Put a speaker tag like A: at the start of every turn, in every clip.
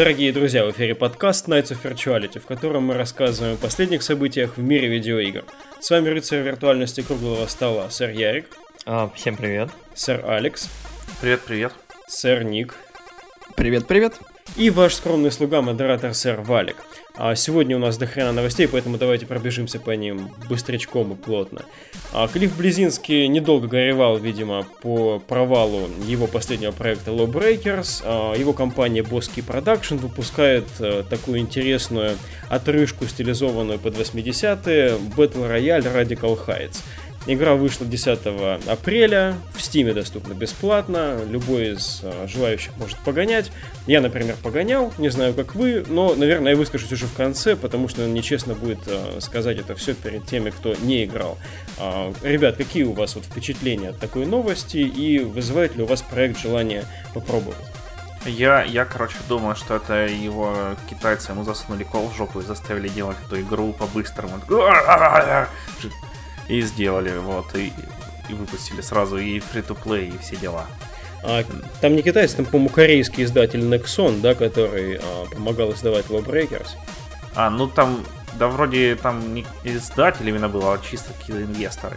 A: Дорогие друзья, в эфире подкаст Nights of Virtuality, в котором мы рассказываем о последних событиях в мире видеоигр. С вами рыцарь виртуальности круглого стола, сэр Ярик.
B: А, всем привет.
A: Сэр Алекс.
C: Привет-привет.
A: Сэр Ник.
D: Привет-привет.
A: И ваш скромный слуга, модератор сэр Валик. А сегодня у нас до хрена новостей, поэтому давайте пробежимся по ним быстрячком и плотно. А Клифф Близинский недолго горевал, видимо, по провалу его последнего проекта Lawbreakers. А его компания Bosky Production выпускает а, такую интересную отрыжку, стилизованную под 80-е, Battle Royale Radical Heights. Игра вышла 10 апреля, в Стиме доступна бесплатно, любой из э, желающих может погонять. Я, например, погонял, не знаю, как вы, но, наверное, я выскажусь уже в конце, потому что нечестно будет э, сказать это все перед теми, кто не играл. Э, ребят, какие у вас вот впечатления от такой новости и вызывает ли у вас проект желание попробовать?
C: Я, я, короче, думаю, что это его китайцы ему засунули кол в жопу и заставили делать эту игру по-быстрому и сделали, вот, и, и выпустили сразу и free-to-play, и все дела.
A: А, там не китайцы, там, по-моему, корейский издатель Nexon, да, который а, помогал издавать Lawbreakers.
C: А, ну там, да вроде там не издатель именно был, а чисто какие-то инвесторы.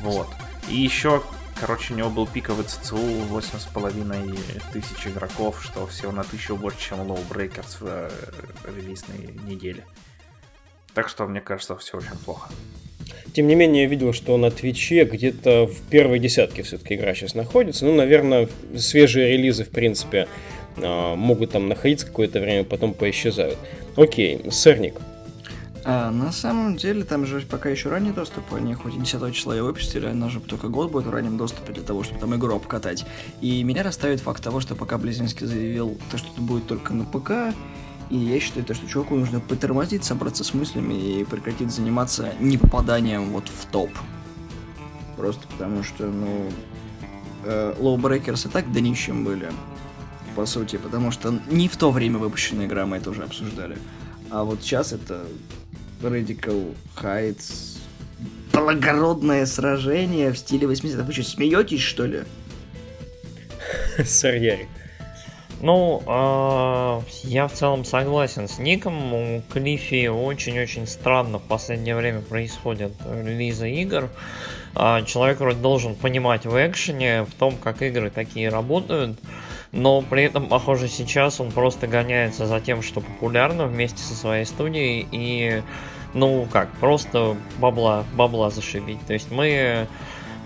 C: Вот. И еще, короче, у него был пиковый ЦЦУ 8,5 тысяч игроков, что всего на тысячу больше, чем Lawbreakers в э, релизной неделе. Так что, мне кажется, все очень плохо.
A: Тем не менее, я видел, что на Твиче где-то в первой десятке все-таки игра сейчас находится. Ну, наверное, свежие релизы, в принципе, а, могут там находиться какое-то время, потом поисчезают. Окей, сырник.
D: А, на самом деле, там же пока еще ранний доступ, они хоть и 10 числа ее выпустили, она же только год будет в раннем доступе для того, чтобы там игру обкатать. И меня расставит факт того, что пока Близинский заявил, то, что это будет только на ПК, и я считаю, то, что чуваку нужно потормозить, собраться с мыслями и прекратить заниматься не попаданием вот в топ. Просто потому что, ну, э, Breakers и так днищем были, по сути, потому что не в то время выпущенная игра, мы это уже обсуждали. А вот сейчас это Radical Heights, благородное сражение в стиле 80-х. Вы что, смеетесь, что ли?
A: Сэр Ярик.
B: Ну, э, я в целом согласен с Ником. У Клиффи очень-очень странно в последнее время происходят релизы игр. Э, человек вроде должен понимать в экшене, в том, как игры такие работают. Но при этом, похоже, сейчас он просто гоняется за тем, что популярно вместе со своей студией и, ну как, просто бабла, бабла зашибить. То есть мы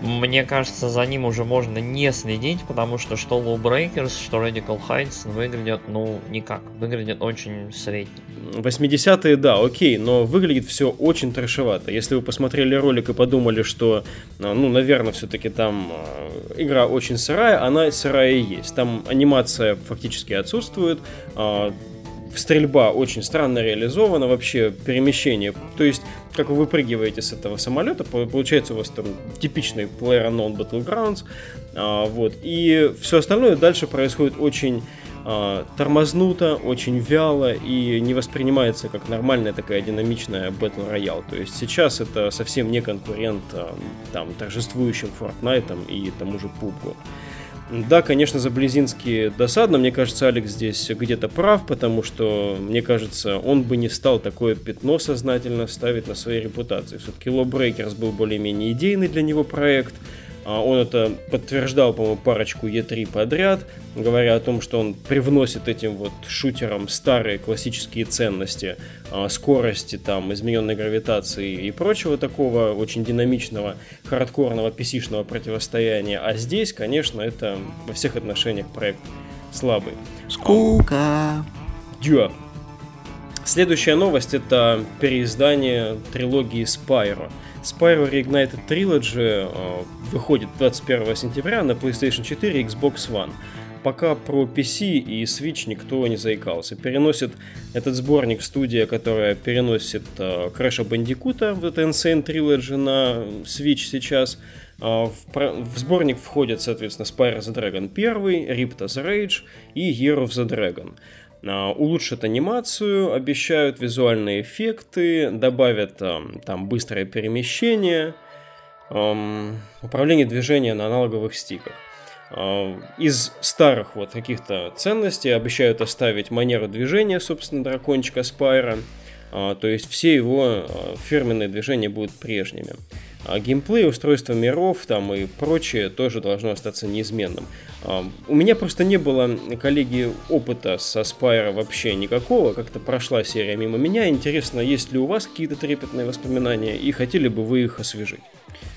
B: мне кажется, за ним уже можно не следить, потому что что Low Breakers, что Radical Heights выглядят, ну, никак. Выглядят очень средне.
A: 80-е, да, окей, но выглядит все очень трешевато. Если вы посмотрели ролик и подумали, что, а, ну, наверное, все-таки там а, игра очень сырая, она сырая и есть. Там анимация фактически отсутствует, а, стрельба очень странно реализована, вообще перемещение. То есть, как вы выпрыгиваете с этого самолета, получается у вас там типичный PlayerUnknown Battlegrounds, а, вот, и все остальное дальше происходит очень а, тормознуто, очень вяло и не воспринимается как нормальная такая динамичная Battle Royale. То есть сейчас это совсем не конкурент а, там торжествующим Fortnite и тому же PUBG. Да, конечно, за Близинский досадно. Мне кажется, Алекс здесь где-то прав, потому что, мне кажется, он бы не стал такое пятно сознательно ставить на своей репутации. Все-таки Lawbreakers был более-менее идейный для него проект – он это подтверждал, по-моему, парочку Е3 подряд, говоря о том, что он привносит этим вот шутерам старые классические ценности, а, скорости, там, измененной гравитации и прочего такого очень динамичного, хардкорного, pc противостояния. А здесь, конечно, это во всех отношениях проект слабый.
D: Скука.
A: Дюа. Следующая новость это переиздание трилогии Spyro. Spyro Reignited Trilogy э, выходит 21 сентября на PlayStation 4 и Xbox One. Пока про PC и Switch никто не заикался. Переносит этот сборник студия, которая переносит э, Crash Bandicoot, вот это Insane Trilogy на Switch сейчас. Э, в, в сборник входят, соответственно, Spyro the Dragon 1, Ripto's Rage и Year of the Dragon. А, улучшат анимацию, обещают визуальные эффекты, добавят там быстрое перемещение, управление движения на аналоговых стиках. Из старых вот каких-то ценностей обещают оставить манеру движения, собственно, дракончика Спайра. То есть все его фирменные движения будут прежними. А геймплей, устройство миров там и прочее тоже должно остаться неизменным. А, у меня просто не было, коллеги, опыта со Spyro вообще никакого, как-то прошла серия мимо меня. Интересно, есть ли у вас какие-то трепетные воспоминания и хотели бы вы их освежить?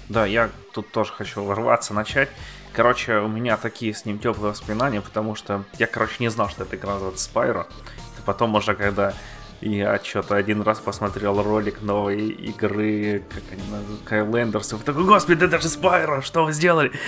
C: Да, я тут тоже хочу ворваться, начать. Короче, у меня такие с ним теплые воспоминания, потому что я, короче, не знал, что это игра называется Spyro. Потом уже, когда я что-то один раз посмотрел ролик новой игры, как они называют, Кайлендерс, и такой, господи, это же Спайро, что вы сделали?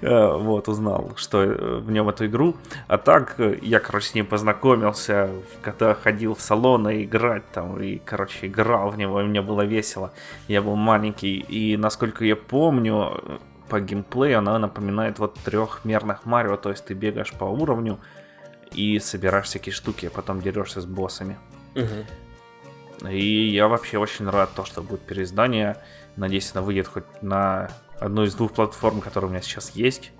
C: Э, вот, узнал, что э, в нем эту игру. А так, э, я, короче, с ним познакомился, когда ходил в салоны играть там, и, короче, играл в него, и мне было весело. Я был маленький, и, насколько я помню, по геймплею она напоминает вот трехмерных Марио, то есть ты бегаешь по уровню, и собираешь всякие штуки, а потом дерешься с боссами. Угу. И я вообще очень рад то, что будет переиздание. Надеюсь, она выйдет хоть на одну из двух платформ, которые у меня сейчас есть.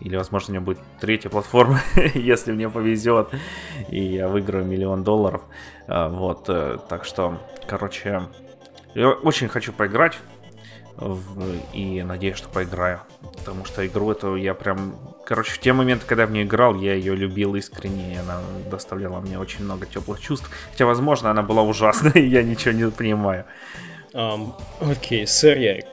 C: Или, возможно, у меня будет третья платформа, если мне повезет, и я выиграю миллион долларов. А, вот, э, так что, короче, я очень хочу поиграть и надеюсь, что поиграю. Потому что игру эту я прям... Короче, в те моменты, когда я в нее играл, я ее любил искренне, и она доставляла мне очень много теплых чувств. Хотя, возможно, она была ужасной, и я ничего не понимаю.
A: Окей, сэр Ярик.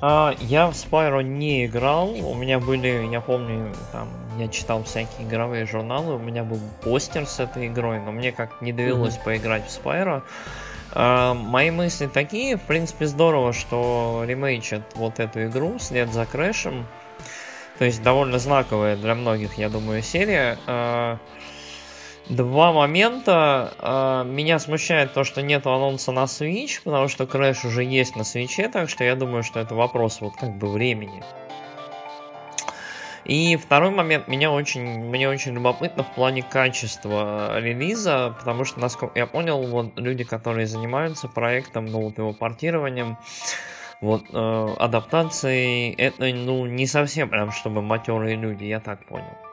B: А, я в Spyro не играл. У меня были, я помню, там, я читал всякие игровые журналы, у меня был постер с этой игрой, но мне как не довелось mm-hmm. поиграть в Spyro. А, мои мысли такие, в принципе, здорово, что ремейчат вот эту игру след за Крэшем. То есть довольно знаковая для многих, я думаю, серия. А, два момента. А, меня смущает то, что нет анонса на Switch, потому что Crash уже есть на Switch, так что я думаю, что это вопрос вот как бы времени. И второй момент, меня очень, мне очень любопытно в плане качества релиза, потому что, насколько я понял, вот люди, которые занимаются проектом, ну, вот его портированием, вот, э, адаптацией, это, ну, не совсем прям, чтобы матерые люди, я так понял.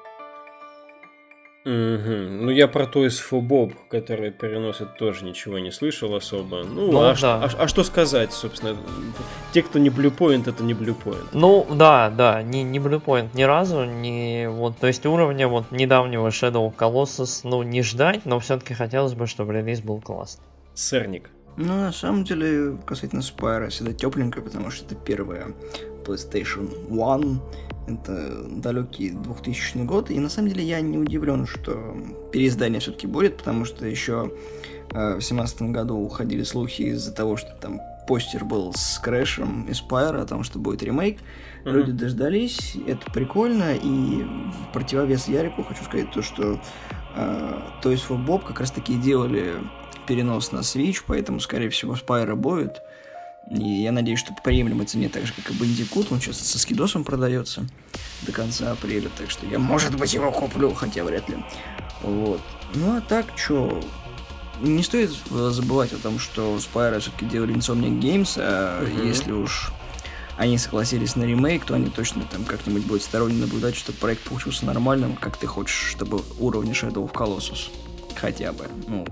A: Угу. Ну, я про Toys for Bob, который переносят, тоже ничего не слышал особо. Ну, ну а, да. а, а что сказать, собственно? Те, кто не Bluepoint, это не Bluepoint.
B: Ну, да, да, не, не Bluepoint ни разу, не вот, то есть уровня вот недавнего Shadow Colossus, ну, не ждать, но все-таки хотелось бы, чтобы релиз был классный.
A: Сырник.
D: Ну, на самом деле, касательно Spyro, всегда тепленько, потому что это первая PlayStation One, это далекий 2000 год, и на самом деле я не удивлен, что переиздание все-таки будет, потому что еще э, в семнадцатом году уходили слухи из-за того, что там постер был с Крэшем и Спайра о том, что будет ремейк. Mm-hmm. Люди дождались, это прикольно, и в противовес Ярику хочу сказать то, что э, Toys for Bob как раз таки делали перенос на Switch, поэтому, скорее всего, Спайра будет. И я надеюсь, что по приемлемой цене, так же, как и Бандикут, он сейчас со скидосом продается до конца апреля, так что я, может быть, его куплю, хотя вряд ли. Вот. Ну, а так, что не стоит забывать о том, что Spyro все-таки делали Insomniac Games, а uh-huh. если уж они согласились на ремейк, то они точно там как-нибудь будут сторонне наблюдать, чтобы проект получился нормальным, как ты хочешь, чтобы уровни Shadow of Colossus. Хотя бы. Ну,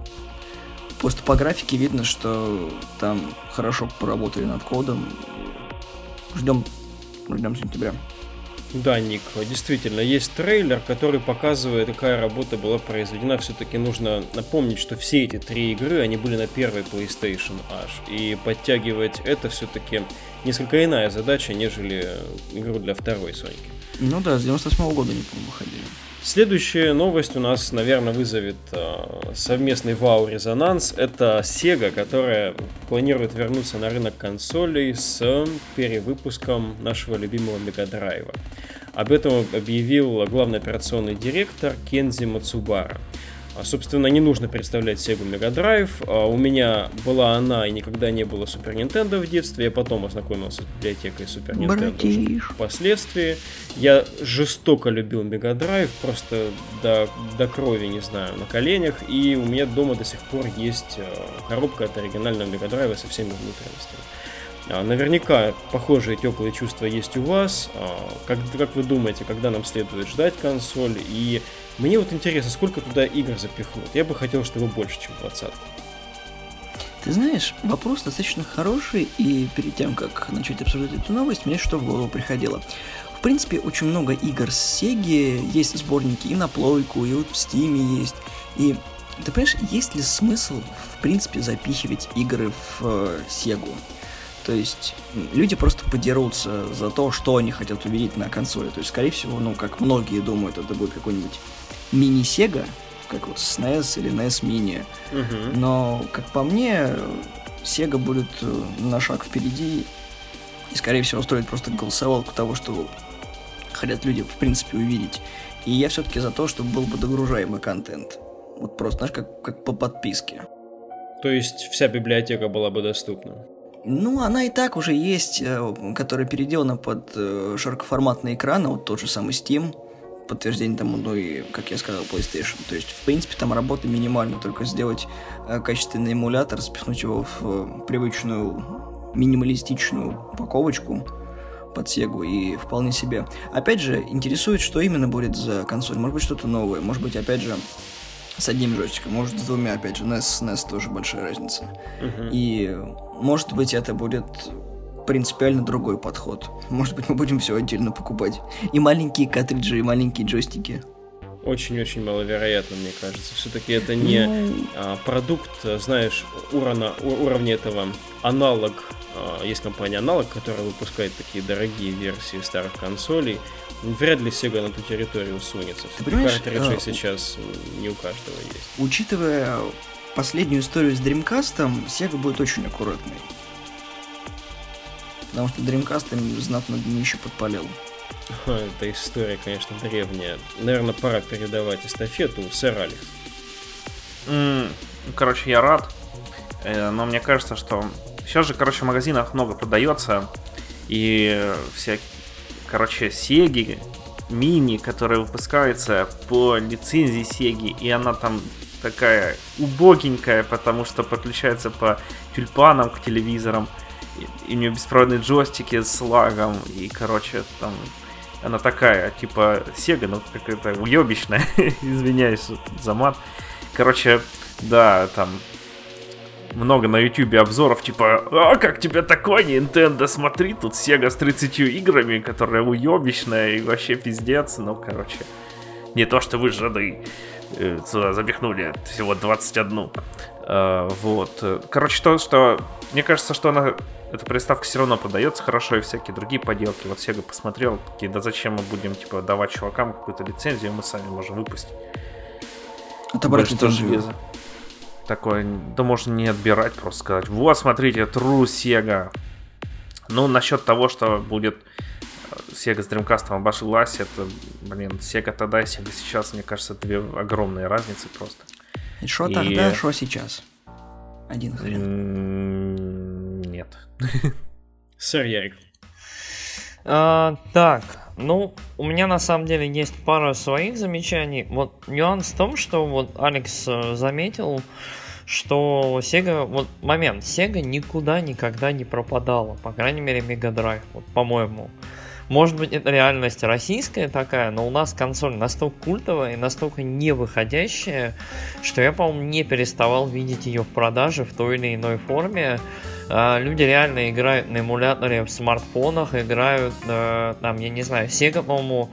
D: Просто по графике видно, что там хорошо поработали над кодом. Ждем, ждем сентября.
A: Да, Ник, действительно, есть трейлер, который показывает, какая работа была произведена. Все-таки нужно напомнить, что все эти три игры, они были на первой PlayStation аж. И подтягивать это все-таки несколько иная задача, нежели игру для второй Соньки.
D: Ну да, с 98 -го года не помню, выходили.
A: Следующая новость у нас, наверное, вызовет э, совместный вау-резонанс. Это Sega, которая планирует вернуться на рынок консолей с перевыпуском нашего любимого Мегадрайва. Об этом объявил главный операционный директор Кензи Мацубара. А, собственно, не нужно представлять Sega Mega Drive. А, у меня была она и никогда не было Super Nintendo в детстве. Я потом ознакомился с библиотекой Super Nintendo впоследствии. Я жестоко любил Mega Drive, просто до, до крови, не знаю, на коленях. И у меня дома до сих пор есть а, коробка от оригинального Mega Drive со всеми внутренностями. А, наверняка похожие теплые чувства есть у вас. А, как, как вы думаете, когда нам следует ждать консоль? И мне вот интересно, сколько туда игр запихнут? Я бы хотел, чтобы больше, чем 20
D: Ты знаешь, вопрос достаточно хороший, и перед тем, как начать обсуждать эту новость, мне что в голову приходило. В принципе, очень много игр с Sega, есть сборники и на плойку, и вот в Steam есть. И ты понимаешь, есть ли смысл, в принципе, запихивать игры в э, Сегу? То есть люди просто подерутся за то, что они хотят увидеть на консоли. То есть, скорее всего, ну, как многие думают, это будет какой-нибудь мини-сега, как вот SNES или NES Mini. Угу. Но, как по мне, Sega будет э, на шаг впереди и, скорее всего, устроит просто голосовалку того, что хотят люди, в принципе, увидеть. И я все-таки за то, чтобы был бы догружаемый контент. Вот просто, знаешь, как, как по подписке.
A: То есть вся библиотека была бы доступна?
D: Ну, она и так уже есть, э, которая переделана под э, широкоформатный экран, вот тот же самый Steam, подтверждение тому, ну и, как я сказал, PlayStation. То есть, в принципе, там работа минимальна, только сделать э, качественный эмулятор, спихнуть его в привычную минималистичную упаковочку под Сегу и вполне себе. Опять же, интересует, что именно будет за консоль. Может быть, что-то новое. Может быть, опять же, с одним джойстиком, может с двумя, опять же, NES NES тоже большая разница. Uh-huh. И может быть это будет принципиально другой подход. Может быть мы будем все отдельно покупать. И маленькие картриджи, и маленькие джойстики.
A: Очень-очень маловероятно, мне кажется. Все-таки это не ну... а, продукт, знаешь, уровня, уровня этого аналог. А, есть компания аналог, которая выпускает такие дорогие версии старых консолей вряд ли Sega на ту территорию сунется. Ты понимаешь, Картриджи а, сейчас не у каждого есть.
D: Учитывая последнюю историю с Dreamcast, Sega будет очень аккуратной. Потому что Dreamcast им знатно днище подпалил.
A: Эта история, конечно, древняя. Наверное, пора передавать эстафету сэр Алекс.
C: Mm, короче, я рад. Э, но мне кажется, что сейчас же, короче, в магазинах много продается. И всякие короче, Сеги мини, которая выпускается по лицензии Сеги, и она там такая убогенькая, потому что подключается по тюльпанам к телевизорам, и, у нее беспроводные джойстики с лагом, и, короче, там она такая, типа Сега, ну какая-то уебищная, извиняюсь за мат. Короче, да, там много на ютубе обзоров, типа, а как тебе такое, Nintendo, смотри, тут Sega с 30 играми, которая уебищная и вообще пиздец, ну, короче, не то, что вы жады э, сюда запихнули всего 21. Э, вот. Короче, то, что... Мне кажется, что она... Эта приставка все равно продается хорошо, и всякие другие поделки. Вот Sega посмотрел, такие, да зачем мы будем, типа, давать чувакам какую-то лицензию, мы сами можем выпустить.
D: Отобрать лицензию
C: такое, да можно не отбирать, просто сказать, вот, смотрите, true Sega. Ну, насчет того, что будет э, Sega с Dreamcast обошлась, это, блин, Sega тогда и Sega сейчас, мне кажется, две огромные разницы просто.
D: Что и... тогда, что сейчас? Один хрен.
C: Нет.
A: Сэр Ярик.
B: А, так, ну, у меня на самом деле есть пара своих замечаний. Вот нюанс в том, что вот Алекс э, заметил, что Sega, вот момент, Sega никуда никогда не пропадала, по крайней мере Mega Drive, вот по-моему. Может быть, это реальность российская такая, но у нас консоль настолько культовая и настолько не выходящая, что я, по-моему, не переставал видеть ее в продаже в той или иной форме. А, люди реально играют на эмуляторе в смартфонах, играют, э, там, я не знаю, Sega, по-моему,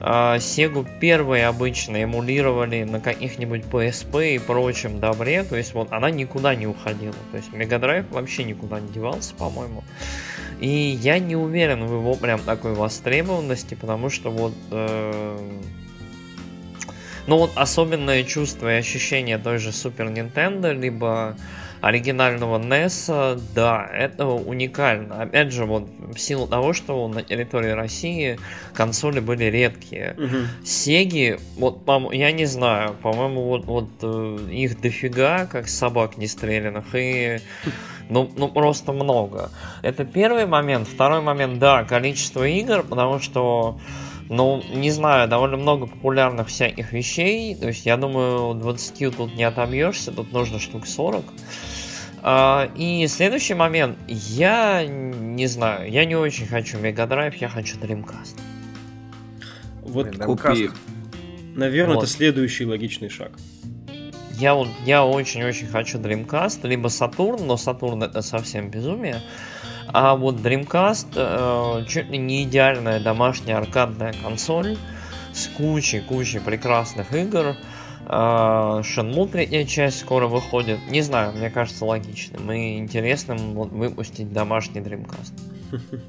B: Сегу первые обычно эмулировали на каких-нибудь PSP и прочем добре, то есть вот она никуда не уходила, то есть Drive вообще никуда не девался, по-моему. И я не уверен в его прям такой востребованности, потому что вот... Э... Ну вот особенное чувство и ощущение той же Super Nintendo, либо оригинального NES, да, это уникально. Опять же, вот в силу того, что на территории России консоли были редкие. Угу. Сеги, вот, я не знаю, по-моему, вот, вот э, их дофига, как собак не стрелянных, и ну, ну просто много. Это первый момент. Второй момент, да, количество игр, потому что ну, не знаю, довольно много популярных всяких вещей. То есть, я думаю, 20 тут не отобьешься, тут нужно штук 40. А, и следующий момент. Я не знаю, я не очень хочу Mega Drive, я хочу Dreamcast.
A: Вот
D: Купи.
A: Наверное,
B: Вот.
A: это следующий логичный шаг.
B: Я, вот- я очень-очень хочу Dreamcast, либо Saturn, но Saturn это совсем безумие. А вот Dreamcast э, чуть ли не идеальная домашняя аркадная консоль с кучей-кучей прекрасных игр. Э, Shenmue третья часть скоро выходит. Не знаю, мне кажется логичным и интересным вот выпустить домашний Dreamcast.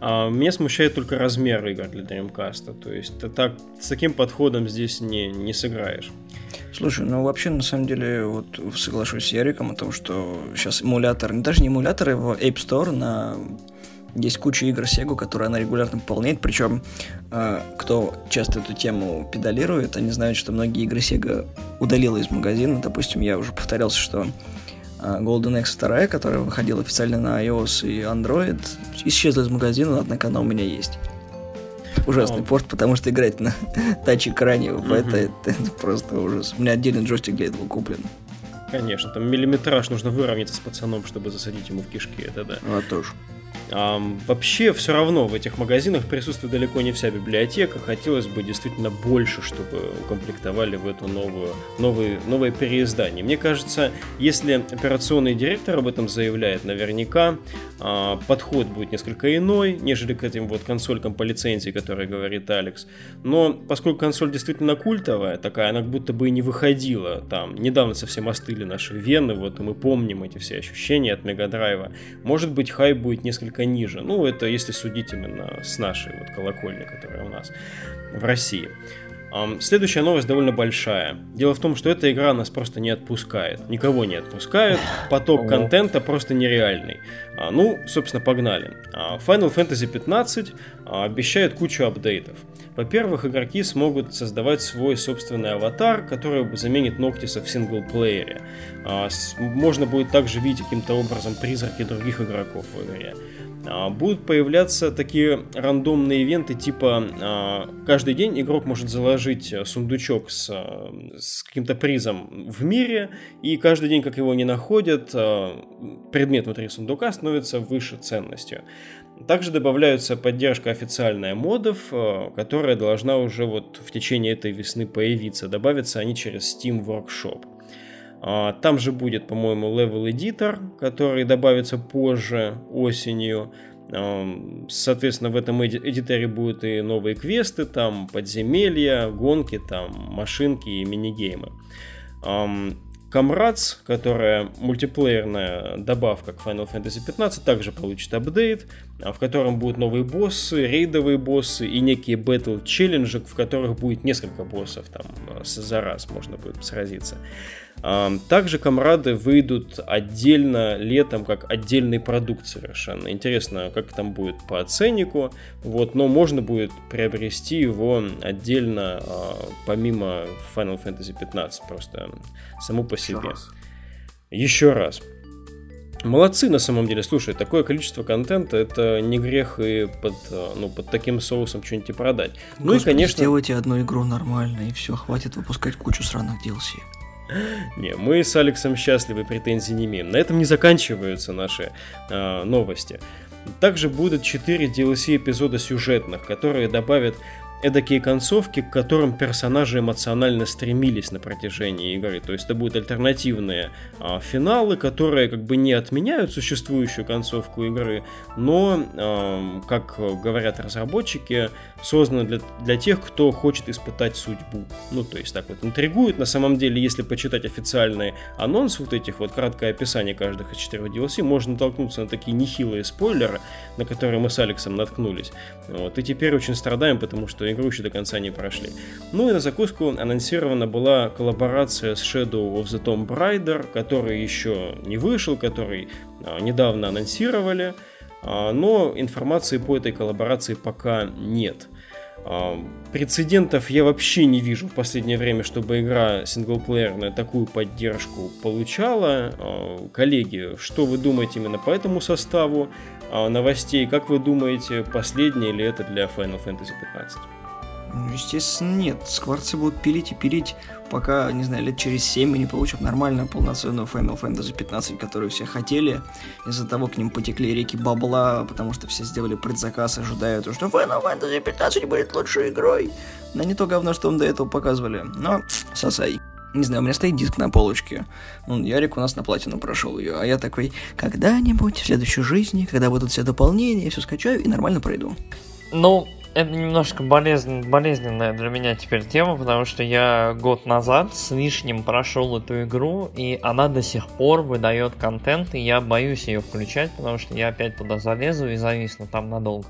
A: А, меня смущает только размер игр для Dreamcast. То есть так, с таким подходом здесь не, не сыграешь.
D: Слушай, ну вообще, на самом деле, вот соглашусь с Яриком о том, что сейчас эмулятор, даже не эмуляторы, в App Store на есть куча игр Sega, которые она регулярно пополняет, причем э, кто часто эту тему педалирует, они знают, что многие игры Sega удалила из магазина. Допустим, я уже повторялся, что э, Golden Axe 2, которая выходила официально на iOS и Android, исчезла из магазина, однако она у меня есть. Ужасный
A: О.
D: порт, потому что играть на тач-экране в
A: Мгм.
D: это, это, это просто ужас. У меня отдельный джойстик для этого куплен.
A: Конечно, там миллиметраж нужно выровняться с пацаном, чтобы засадить ему в кишки, это да.
D: Вот тоже.
A: Вообще, все равно в этих магазинах присутствует далеко не вся библиотека. Хотелось бы действительно больше, чтобы укомплектовали в эту новую, новые, новое переиздание. Мне кажется, если операционный директор об этом заявляет, наверняка а, подход будет несколько иной, нежели к этим вот консолькам по лицензии, которые говорит Алекс. Но поскольку консоль действительно культовая, такая, она как будто бы и не выходила там. Недавно совсем остыли наши вены, вот и мы помним эти все ощущения от Мегадрайва. Может быть, хайп будет несколько ниже. Ну, это если судить именно с нашей вот колокольни, которая у нас в России. Следующая новость довольно большая. Дело в том, что эта игра нас просто не отпускает. Никого не отпускает. Поток контента просто нереальный. А, Ну, собственно, погнали. А, Final Fantasy 15 а, обещает кучу апдейтов. Во-первых, игроки смогут создавать свой собственный аватар, который заменит Ноктиса в синглплеере. Можно будет также видеть каким-то образом призраки других игроков в игре. А, Будут появляться такие рандомные ивенты, типа а, каждый день игрок может заложить э, сундучок с, а, с каким-то призом в мире, и каждый день, как его не находят, а, предмет внутри сундука становится выше ценностью. Также добавляются поддержка официальная модов, э, которая должна уже вот в течение этой весны появиться. Добавятся они через Steam Workshop. А, Там же будет, по-моему, Level Editor, который добавится позже, осенью. Ам, Соответственно, в этом эди- эдиторе будут и новые квесты, там подземелья, гонки, там машинки и минигеймы. Ам, Comrades, которая мультиплеерная добавка к Final Fantasy 15, также получит апдейт, а, в котором будут новые боссы, рейдовые боссы и некие батл челленджи, в которых будет несколько боссов там а, с- за раз можно будет сразиться. А, Также комрады выйдут отдельно летом, как отдельный продукт совершенно. Интересно, как там будет по ценнику, вот, но можно будет приобрести его отдельно, а, помимо Final Fantasy 15, просто само по
C: Еще
A: себе.
C: раз.
A: Еще раз. Молодцы на самом деле. Слушай, такое количество контента, это не грех и под, э, ну, под таким соусом что-нибудь и продать. Ну и,
D: Господи,
A: конечно...
D: Сделайте одну игру нормально, и все, хватит выпускать кучу сраных DLC.
A: Не, мы с Алексом счастливы, претензий не имеем. На этом не заканчиваются наши э, новости. Также будут 4 DLC эпизода сюжетных, которые добавят эдакие концовки, к которым персонажи эмоционально стремились на протяжении игры. То есть это будут альтернативные а, финалы, которые как бы не отменяют существующую концовку игры, но, ам, как говорят разработчики, созданы для, для тех, кто хочет испытать судьбу. Ну, то есть так вот интригует. На самом деле, если почитать официальный анонс вот этих вот краткое описание каждых из четырех DLC, можно натолкнуться на такие нехилые спойлеры, на которые мы с Алексом наткнулись. Вот, и теперь очень страдаем, потому что игру еще до конца не прошли. Ну и на закуску анонсирована была коллаборация с Shadow of the Tomb Raider, который еще не вышел, который а, недавно анонсировали, а, но информации по этой коллаборации пока нет. А, Прецедентов я вообще не вижу в последнее время, чтобы игра синглплеерная такую поддержку получала. Коллеги, что вы думаете именно по этому составу новостей? Как вы думаете, последнее ли это для Final Fantasy 15?
D: Ну, естественно, нет. Скворцы будут пилить и пилить, пока, не знаю, лет через 7 мы не получим нормальную полноценную Final Fantasy 15, которую все хотели. Из-за того к ним потекли реки бабла, потому что все сделали предзаказ, ожидая, то, что Final Fantasy 15 будет лучшей игрой. Но не то говно, что он до этого показывали. Но, сосай. Не знаю, у меня стоит диск на полочке. Ну, Ярик у нас на платину прошел ее, а я такой, когда-нибудь в следующей жизни, когда будут все дополнения, я все скачаю и нормально пройду.
B: Ну, это немножко болезнен, болезненная для меня теперь тема, потому что я год назад с лишним прошел эту игру, и она до сих пор выдает контент, и я боюсь ее включать, потому что я опять туда залезу и зависну там надолго.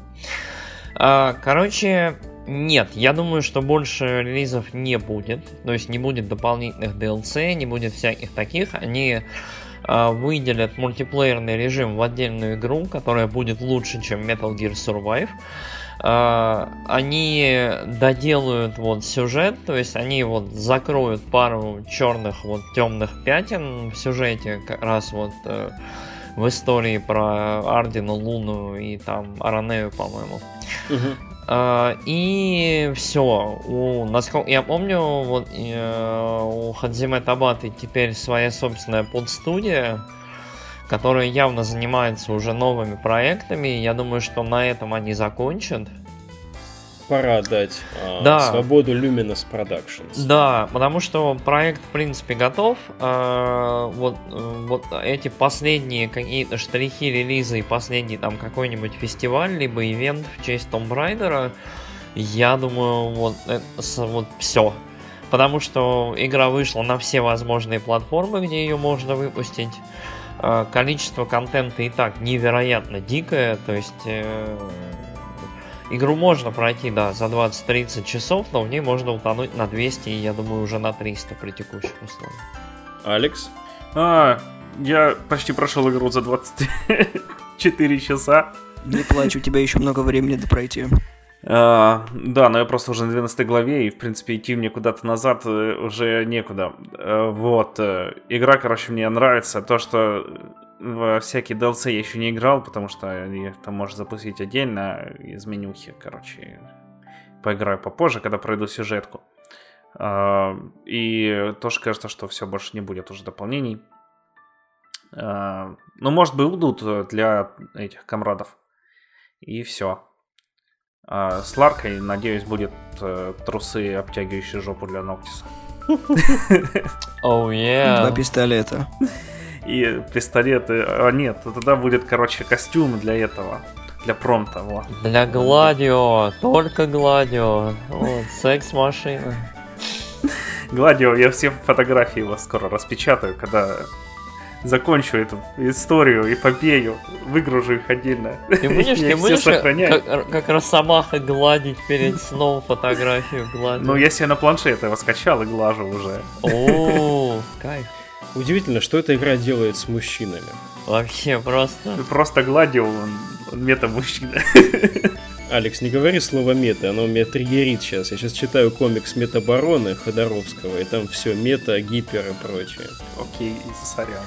B: А, короче, нет, я думаю, что больше релизов не будет, то есть не будет дополнительных DLC, не будет всяких таких, они а, выделят мультиплеерный режим в отдельную игру, которая будет лучше, чем Metal Gear Survive. А, они доделают вот сюжет, то есть они вот закроют пару черных вот темных пятен в сюжете, как раз вот э, в истории про Ардину, Луну и там Аранею, по-моему. Uh, и все. У, насколько я помню, вот uh, у Хадзиме Табаты теперь своя собственная подстудия, которая явно занимается уже новыми проектами. Я думаю, что на этом они закончат.
A: Пора дать э, да. свободу Luminous Productions.
B: Да, потому что проект, в принципе, готов. Э, вот, вот эти последние какие-то штрихи релиза и последний там какой-нибудь фестиваль, либо ивент в честь Tomb Raider, я думаю, вот, это, вот все. Потому что игра вышла на все возможные платформы, где ее можно выпустить. Э, количество контента и так невероятно дикое, то есть э, игру можно пройти, да, за 20-30 часов, но в ней можно утонуть на 200 и, я думаю, уже на 300 при текущих условиях.
A: Алекс?
C: А, я почти прошел игру за 24 часа.
D: Не плачь, у тебя еще много времени до пройти.
C: А, да, но я просто уже на 12 главе, и, в принципе, идти мне куда-то назад э, уже некуда. А, вот. Э, игра, короче, мне нравится. То, что во всякие DLC я еще не играл, потому что их там можно запустить отдельно из менюхи, короче. Поиграю попозже, когда пройду сюжетку. А, и тоже кажется, что все, больше не будет уже дополнений. Ну, может быть, будут для этих комрадов. И все. А с Ларкой, надеюсь, будет э, трусы, обтягивающие жопу для Ноктиса.
B: Оу, oh, yeah.
D: Два пистолета.
C: И пистолеты. А нет, тогда будет, короче, костюм для этого. Для промта, вот.
B: Для Гладио, только Гладио. Вот, секс-машина.
C: Гладио, я все фотографии его скоро распечатаю, когда закончу эту историю, эпопею, выгружу их отдельно.
B: Ты будешь, ты будешь как, как Росомаха гладить перед сном фотографию гладить?
C: Ну, я себе на планшет его скачал и глажу уже.
B: О, кайф.
A: Удивительно, что эта игра делает с мужчинами.
B: Вообще просто.
C: Просто гладил, он, он мета-мужчина.
A: Алекс, не говори слово мета, оно меня триггерит сейчас. Я сейчас читаю комикс Метабороны Ходоровского, и там все мета, гипер и прочее.
C: Окей, сорян.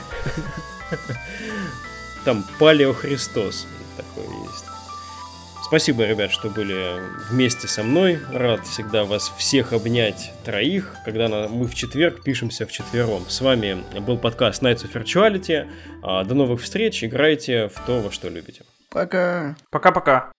A: Там Палео Христос. Спасибо, ребят, что были вместе со мной. Рад всегда вас всех обнять троих, когда мы в четверг пишемся в четвером. С вами был подкаст Nights of Virtuality. А, до новых встреч. Играйте в то, во что любите.
D: Пока.
C: Пока-пока.